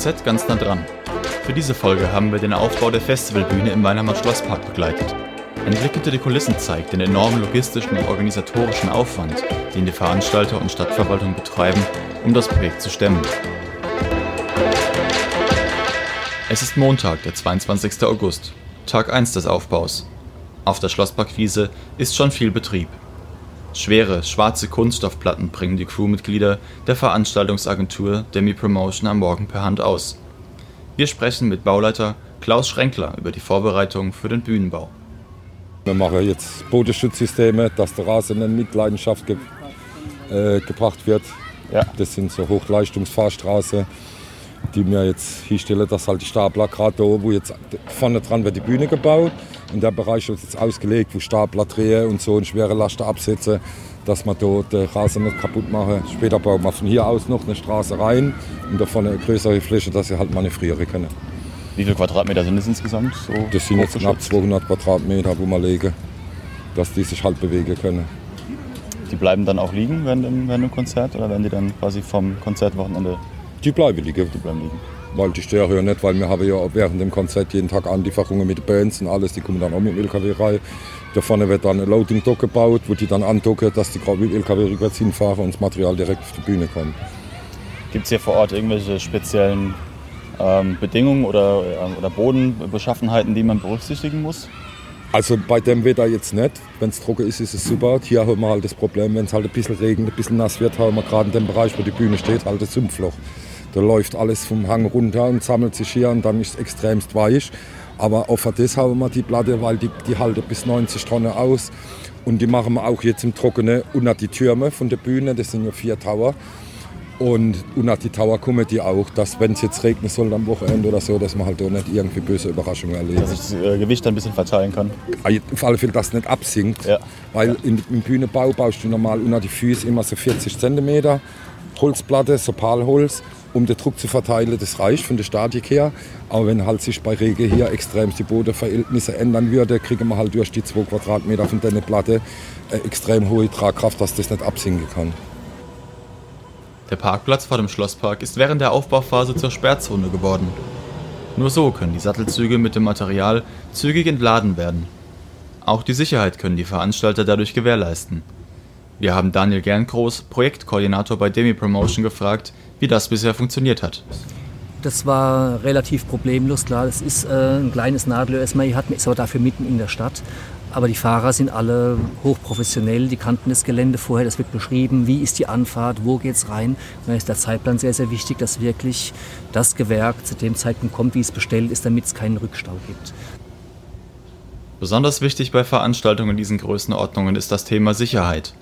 FAZ ganz nah dran. Für diese Folge haben wir den Aufbau der Festivalbühne im Weinheimer Schlosspark begleitet. Ein Blick hinter die Kulissen zeigt den enormen logistischen und organisatorischen Aufwand, den die Veranstalter und Stadtverwaltung betreiben, um das Projekt zu stemmen. Es ist Montag, der 22. August, Tag 1 des Aufbaus. Auf der Schlossparkwiese ist schon viel Betrieb. Schwere, schwarze Kunststoffplatten bringen die Crewmitglieder der Veranstaltungsagentur Demi Promotion am Morgen per Hand aus. Wir sprechen mit Bauleiter Klaus Schrenkler über die Vorbereitungen für den Bühnenbau. Wir machen jetzt Bodenschutzsysteme, dass der Rasen in Mitleidenschaft ge äh, gebracht wird. Ja. Das sind so Hochleistungsfahrstraßen, die mir jetzt hinstellen, dass halt die Stapler gerade da, wo jetzt vorne dran wird die Bühne gebaut und der Bereich ist jetzt ausgelegt, wo Stapler drehen und so und schwere Laster absetzen, dass man dort den Rasen nicht kaputt machen. Später bauen wir von hier aus noch eine Straße rein und da vorne eine größere Fläche, dass sie halt manövrieren können. Wie viele Quadratmeter sind es insgesamt? So das sind jetzt knapp 200 Quadratmeter, wo wir legen, dass die sich halt bewegen können. Die bleiben dann auch liegen während dem, während dem Konzert oder werden die dann quasi vom Konzertwochenende? Die bleiben liegen. Die bleiben liegen. Weil die stören ja nicht, weil wir haben ja während dem Konzert jeden Tag Anlieferungen mit Bands und alles, die kommen dann auch mit dem LKW rein. Da vorne wird dann ein Loading Dock gebaut, wo die dann andocken, dass die gerade mit dem LKW rückwärts hinfahren und das Material direkt auf die Bühne kommt. Gibt es hier vor Ort irgendwelche speziellen ähm, Bedingungen oder, äh, oder Bodenbeschaffenheiten, die man berücksichtigen muss? Also bei dem Wetter jetzt nicht. Wenn es trocken ist, ist es super. Hier haben wir halt das Problem, wenn es halt ein bisschen regnet, ein bisschen nass wird, haben wir gerade in dem Bereich, wo die Bühne steht, halt das Sumpfloch. Da läuft alles vom Hang runter und sammelt sich hier und dann ist es extremst weich. Aber auf das haben wir die Platte, weil die, die halten bis 90 Tonnen aus. Und die machen wir auch jetzt im Trockenen unter die Türme von der Bühne, das sind ja vier Tower. Und unter die Tower kommen die auch, dass wenn es jetzt regnen soll am Wochenende oder so, dass man halt auch nicht irgendwie böse Überraschungen erlebt. Dass sich das äh, Gewicht ein bisschen verteilen kann. Auf alle Fälle, dass es nicht absinkt. Ja. Weil im Bühnenbau baust du normal unter die Füße immer so 40 cm Holzplatte, so Palholz um den Druck zu verteilen, das reicht von der Statik her. Aber wenn halt sich bei Regen hier extrem die Bodenverhältnisse ändern würde, kriegen wir halt durch die 2 Quadratmeter von der Platte eine extrem hohe Tragkraft, dass das nicht absinken kann. Der Parkplatz vor dem Schlosspark ist während der Aufbauphase zur Sperrzone geworden. Nur so können die Sattelzüge mit dem Material zügig entladen werden. Auch die Sicherheit können die Veranstalter dadurch gewährleisten. Wir haben Daniel Gerngroß, Projektkoordinator bei Demi Promotion, gefragt, wie das bisher funktioniert hat. Das war relativ problemlos, klar. Das ist äh, ein kleines Nadelöhr. Erstmal hat man ist aber dafür mitten in der Stadt. Aber die Fahrer sind alle hochprofessionell, die kannten das Gelände vorher, das wird beschrieben, wie ist die Anfahrt, wo geht es rein. Und dann ist der Zeitplan sehr, sehr wichtig, dass wirklich das Gewerk zu dem Zeitpunkt kommt, wie es bestellt ist, damit es keinen Rückstau gibt. Besonders wichtig bei Veranstaltungen in diesen Größenordnungen ist das Thema Sicherheit.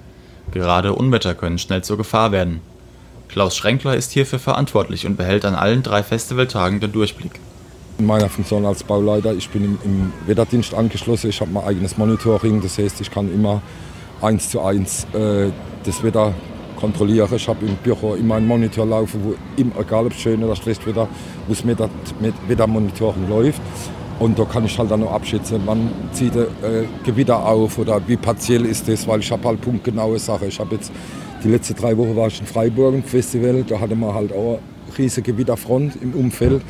Gerade Unwetter können schnell zur Gefahr werden. Klaus Schrenkler ist hierfür verantwortlich und behält an allen drei Festivaltagen den Durchblick. In meiner Funktion als Bauleiter, ich bin im, im Wetterdienst angeschlossen, ich habe mein eigenes Monitoring, das heißt, ich kann immer eins zu eins äh, das Wetter kontrollieren. Ich habe im Büro immer einen Monitor laufen, wo egal ob schön oder schlecht Wetter, wo mit Wettermonitoring läuft. Und da kann ich halt dann noch abschätzen, wann zieht der äh, Gewitter auf oder wie partiell ist das, weil ich habe halt punktgenaue Sachen. Ich habe jetzt die letzten drei Wochen war ich in Freiburg im Festival, da hatte man halt auch eine riesige Gewitterfront im Umfeld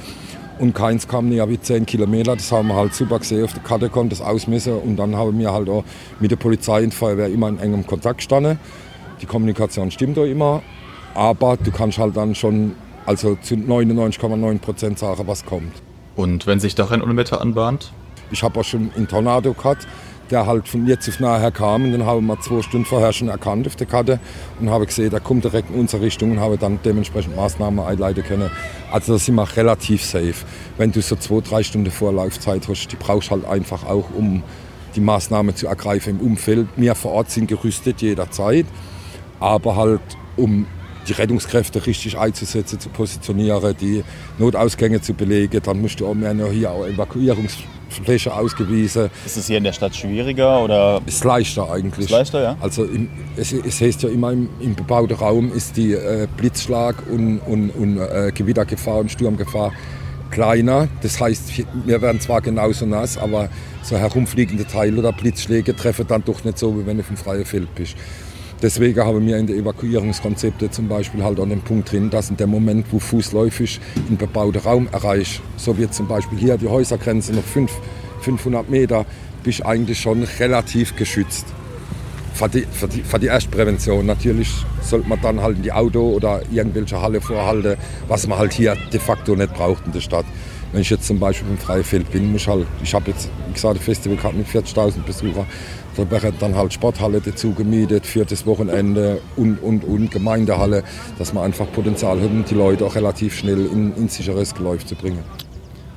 und keins kam näher wie 10 Kilometer. Das haben wir halt super gesehen auf der Karte, konnte das ausmessen und dann haben wir halt auch mit der Polizei und Feuerwehr immer in engem Kontakt gestanden. Die Kommunikation stimmt auch immer, aber du kannst halt dann schon also zu 99,9 Prozent sagen, was kommt. Und wenn sich doch ein Unwetter anbahnt? Ich habe auch schon einen Tornado gehabt der halt von jetzt auf nachher kam. Und dann haben wir zwei Stunden vorher schon erkannt auf der Karte und habe gesehen, der kommt direkt in unsere Richtung und habe dann dementsprechend Maßnahmen einleiten können. Also da sind wir relativ safe. Wenn du so zwei, drei Stunden Vorlaufzeit hast, die brauchst du halt einfach auch, um die Maßnahmen zu ergreifen im Umfeld. Wir vor Ort sind gerüstet jederzeit, aber halt um die Rettungskräfte richtig einzusetzen, zu positionieren, die Notausgänge zu belegen, dann musst du auch mehr noch hier auch Evakuierungs Fläche ausgewiesen. Ist es hier in der Stadt schwieriger oder? Ist leichter eigentlich. Ist leichter, ja. Also im, es, es heißt ja immer im, im bebauten Raum ist die äh, Blitzschlag und, und, und äh, Gewittergefahr und Sturmgefahr kleiner. Das heißt, wir werden zwar genauso nass, aber so herumfliegende Teile oder Blitzschläge treffen dann doch nicht so, wie wenn du vom freien Feld bist. Deswegen haben wir in den Evakuierungskonzepten zum Beispiel halt an dem Punkt drin, dass in dem Moment, wo fußläufig in bebauten Raum erreicht, so wird zum Beispiel hier die Häusergrenze noch 500 Meter, bist eigentlich schon relativ geschützt. Für die, für, die, für die Erstprävention. Natürlich sollte man dann halt in die Auto oder irgendwelche Halle vorhalten, was man halt hier de facto nicht braucht in der Stadt. Wenn ich jetzt zum Beispiel im Freifeld bin, muss ich halt, ich habe jetzt, wie gesagt, ein Festival gehabt mit 40.000 Besuchern, da wäre dann halt Sporthalle dazu gemietet das Wochenende und, und, und Gemeindehalle, dass man einfach Potenzial hat, die Leute auch relativ schnell in, in sicheres Geläuf zu bringen.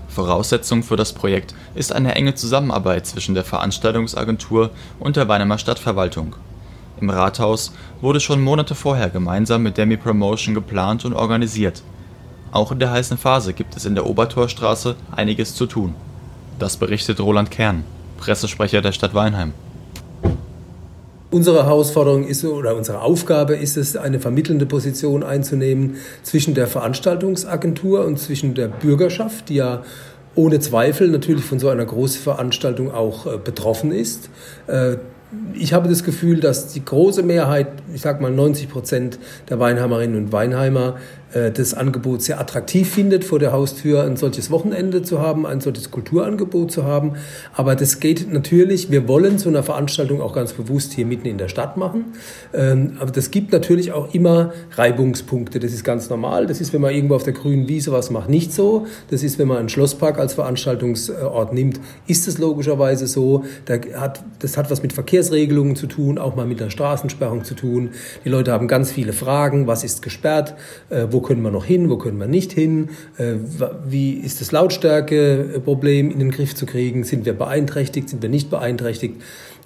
Voraussetzung für das Projekt ist eine enge Zusammenarbeit zwischen der Veranstaltungsagentur und der Weinemer Stadtverwaltung. Im Rathaus wurde schon Monate vorher gemeinsam mit Demi Promotion geplant und organisiert. Auch in der heißen Phase gibt es in der Obertorstraße einiges zu tun. Das berichtet Roland Kern, Pressesprecher der Stadt Weinheim. Unsere Herausforderung ist oder unsere Aufgabe ist es, eine vermittelnde Position einzunehmen zwischen der Veranstaltungsagentur und zwischen der Bürgerschaft, die ja ohne Zweifel natürlich von so einer Großveranstaltung auch äh, betroffen ist. Äh, ich habe das Gefühl, dass die große Mehrheit, ich sage mal 90 Prozent der Weinheimerinnen und Weinheimer, das Angebot sehr attraktiv findet, vor der Haustür ein solches Wochenende zu haben, ein solches Kulturangebot zu haben. Aber das geht natürlich, wir wollen so eine Veranstaltung auch ganz bewusst hier mitten in der Stadt machen. Ähm, aber das gibt natürlich auch immer Reibungspunkte. Das ist ganz normal. Das ist, wenn man irgendwo auf der grünen Wiese was macht, nicht so. Das ist, wenn man einen Schlosspark als Veranstaltungsort nimmt, ist es logischerweise so. das hat was mit Verkehrsregelungen zu tun, auch mal mit der Straßensperrung zu tun. Die Leute haben ganz viele Fragen. Was ist gesperrt? Äh, wo können wir noch hin, wo können wir nicht hin, äh, wie ist das Lautstärkeproblem in den Griff zu kriegen, sind wir beeinträchtigt, sind wir nicht beeinträchtigt.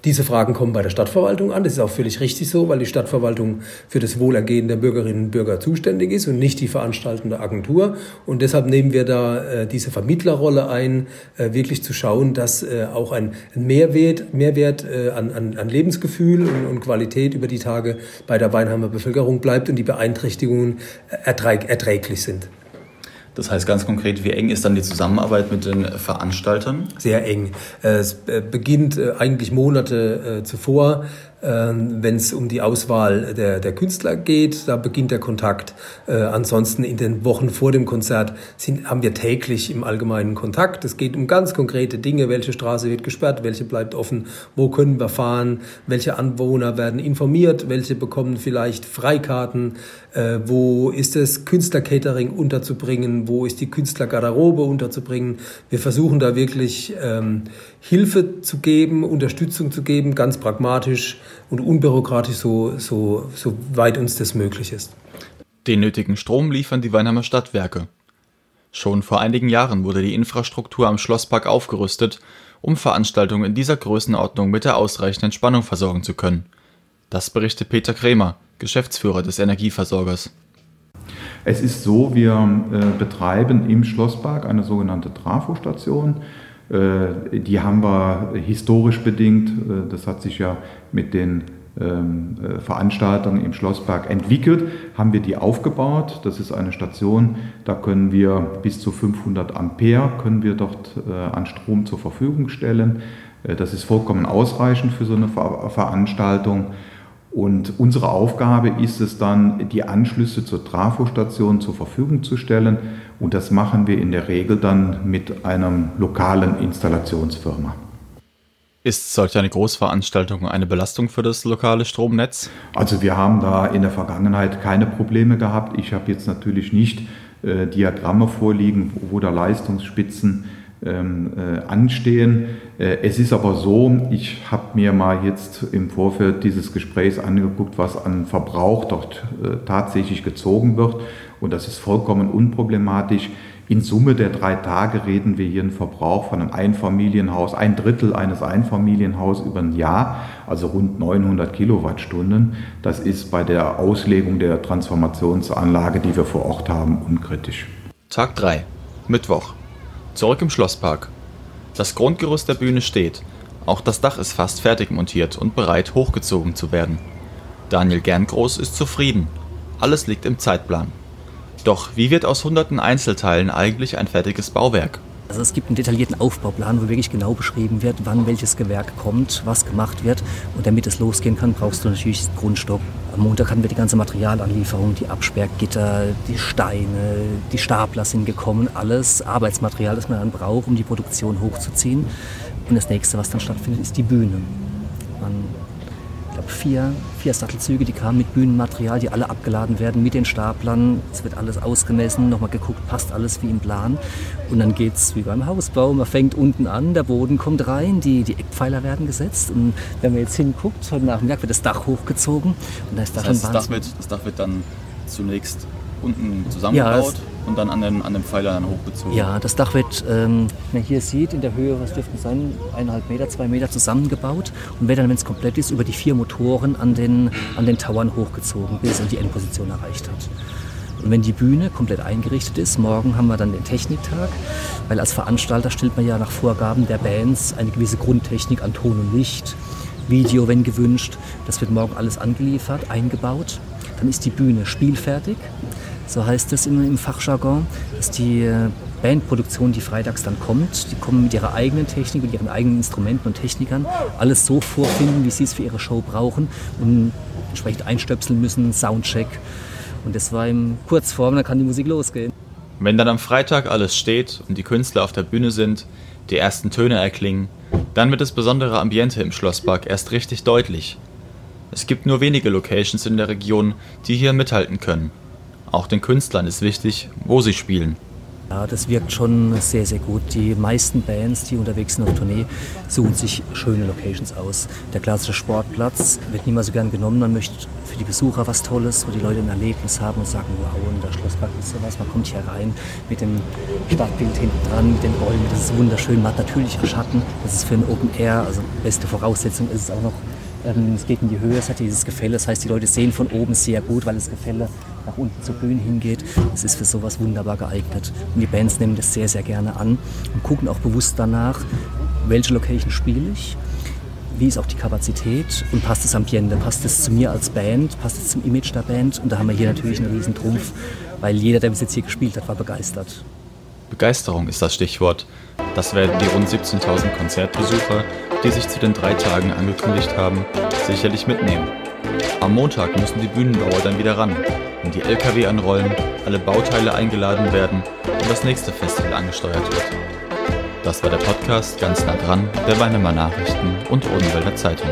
Diese Fragen kommen bei der Stadtverwaltung an. Das ist auch völlig richtig so, weil die Stadtverwaltung für das Wohlergehen der Bürgerinnen und Bürger zuständig ist und nicht die veranstaltende Agentur. Und deshalb nehmen wir da äh, diese Vermittlerrolle ein, äh, wirklich zu schauen, dass äh, auch ein Mehrwert, Mehrwert äh, an, an, an Lebensgefühl und, und Qualität über die Tage bei der Weinheimer Bevölkerung bleibt und die Beeinträchtigungen erträg erträglich sind. Das heißt ganz konkret, wie eng ist dann die Zusammenarbeit mit den Veranstaltern? Sehr eng. Es beginnt äh, eigentlich Monate äh, zuvor wenn es um die Auswahl der, der Künstler geht. Da beginnt der Kontakt. Äh, ansonsten in den Wochen vor dem Konzert sind, haben wir täglich im Allgemeinen Kontakt. Es geht um ganz konkrete Dinge. Welche Straße wird gesperrt? Welche bleibt offen? Wo können wir fahren? Welche Anwohner werden informiert? Welche bekommen vielleicht Freikarten? Äh, wo ist es Künstlercatering unterzubringen? Wo ist die Künstlergarderobe unterzubringen? Wir versuchen da wirklich ähm, Hilfe zu geben, Unterstützung zu geben, ganz pragmatisch und unbürokratisch, so, so, so weit uns das möglich ist. Den nötigen Strom liefern die Weinheimer Stadtwerke. Schon vor einigen Jahren wurde die Infrastruktur am Schlosspark aufgerüstet, um Veranstaltungen in dieser Größenordnung mit der ausreichenden Spannung versorgen zu können. Das berichtet Peter Krämer, Geschäftsführer des Energieversorgers. Es ist so, wir äh, betreiben im Schlosspark eine sogenannte Trafostation. Äh, die haben wir historisch bedingt, äh, das hat sich ja mit den ähm, äh, Veranstaltungen im Schlosspark entwickelt, haben wir die aufgebaut. Das ist eine Station, da können wir bis zu 500 Ampere können wir dort an Strom zur Verfügung stellen. Das ist vollkommen ausreichend für so eine Veranstaltung. Und unsere Aufgabe ist es dann, die Anschlüsse zur Trafostation zur Verfügung zu stellen. Und das machen wir in der Regel dann mit einer lokalen Installationsfirma. Ist solch eine Großveranstaltung eine Belastung für das lokale Stromnetz? Also wir haben da in der Vergangenheit keine Probleme gehabt. Ich habe jetzt natürlich nicht äh, Diagramme vorliegen, wo da Leistungsspitzen ähm, äh, anstehen. Äh, es ist aber so, ich habe mir mal jetzt im Vorfeld dieses Gesprächs angeguckt, was an Verbrauch dort äh, tatsächlich gezogen wird. Und das ist vollkommen unproblematisch. In Summe der drei Tage reden wir hier einen Verbrauch von einem Einfamilienhaus, ein Drittel eines Einfamilienhauses über ein Jahr, also rund 900 Kilowattstunden. Das ist bei der Auslegung der Transformationsanlage, die wir vor Ort haben, unkritisch. Tag 3, Mittwoch. Zurück im Schlosspark. Das Grundgerüst der Bühne steht. Auch das Dach ist fast fertig montiert und bereit, hochgezogen zu werden. Daniel Gerngroß ist zufrieden. Alles liegt im Zeitplan. Doch wie wird aus hunderten Einzelteilen eigentlich ein fertiges Bauwerk? Also es gibt einen detaillierten Aufbauplan, wo wirklich genau beschrieben wird, wann welches Gewerk kommt, was gemacht wird. Und damit es losgehen kann, brauchst du natürlich Grundstock. Am Montag hatten wir die ganze Materialanlieferung, die Absperrgitter, die Steine, die Stapler sind gekommen, alles Arbeitsmaterial, das man dann braucht, um die Produktion hochzuziehen. Und das nächste, was dann stattfindet, ist die Bühne. Vier, vier Sattelzüge, die kamen mit Bühnenmaterial, die alle abgeladen werden mit den Staplern. Es wird alles ausgemessen, nochmal geguckt, passt alles wie im Plan. Und dann geht es wie beim Hausbau. Man fängt unten an, der Boden kommt rein, die, die Eckpfeiler werden gesetzt. Und wenn man jetzt hinguckt, heute Nachmittag wird das Dach hochgezogen. Und da ist das, heißt, das, Dach wird, das Dach wird dann zunächst unten zusammengebaut. Ja, und dann an den, an den Pfeilern hochgezogen. Ja, das Dach wird, ähm, wie man hier sieht, in der Höhe, was dürften sein, eineinhalb Meter, zwei Meter zusammengebaut und wird dann, wenn es komplett ist, über die vier Motoren an den, an den Towern hochgezogen, bis es die Endposition erreicht hat. Und wenn die Bühne komplett eingerichtet ist, morgen haben wir dann den Techniktag, weil als Veranstalter stellt man ja nach Vorgaben der Bands eine gewisse Grundtechnik an Ton und Licht, Video, wenn gewünscht. Das wird morgen alles angeliefert, eingebaut. Dann ist die Bühne spielfertig so heißt es im, im Fachjargon, dass die äh, Bandproduktion, die freitags dann kommt, die kommen mit ihrer eigenen Technik und ihren eigenen Instrumenten und Technikern, alles so vorfinden, wie sie es für ihre Show brauchen und entsprechend einstöpseln müssen, Soundcheck. Und das war im Kurzform, dann kann die Musik losgehen. Wenn dann am Freitag alles steht und die Künstler auf der Bühne sind, die ersten Töne erklingen, dann wird das besondere Ambiente im Schlosspark erst richtig deutlich. Es gibt nur wenige Locations in der Region, die hier mithalten können. Auch den Künstlern ist wichtig, wo sie spielen. Ja, das wirkt schon sehr, sehr gut. Die meisten Bands, die unterwegs sind auf Tournee, suchen sich schöne Locations aus. Der klassische Sportplatz wird niemals so gern genommen. Man möchte für die Besucher was Tolles, wo die Leute ein Erlebnis haben und sagen, wow, und der Schlosspark ist sowas. Man kommt hier rein mit dem Stadtbild hinten dran, mit den Bäumen. Das ist wunderschön. Man hat natürlich Schatten. Das ist für ein Open Air, also beste Voraussetzung ist es auch noch ähm, es geht in die Höhe, es hat dieses Gefälle. Das heißt, die Leute sehen von oben sehr gut, weil das Gefälle nach unten zur Bühne hingeht. Es ist für sowas wunderbar geeignet. Und die Bands nehmen das sehr, sehr gerne an und gucken auch bewusst danach, welche Location spiele ich, wie ist auch die Kapazität und passt das Ambiente, passt es zu mir als Band, passt es zum Image der Band. Und da haben wir hier natürlich einen riesen Trumpf, weil jeder, der bis jetzt hier gespielt hat, war begeistert. Begeisterung ist das Stichwort. Das werden die rund 17.000 Konzertbesucher, die sich zu den drei Tagen angekündigt haben, sicherlich mitnehmen. Am Montag müssen die Bühnenbauer dann wieder ran, wenn die LKW anrollen, alle Bauteile eingeladen werden und das nächste Festival angesteuert wird. Das war der Podcast ganz nah dran der Weinemer Nachrichten und Odenwälder Zeitung.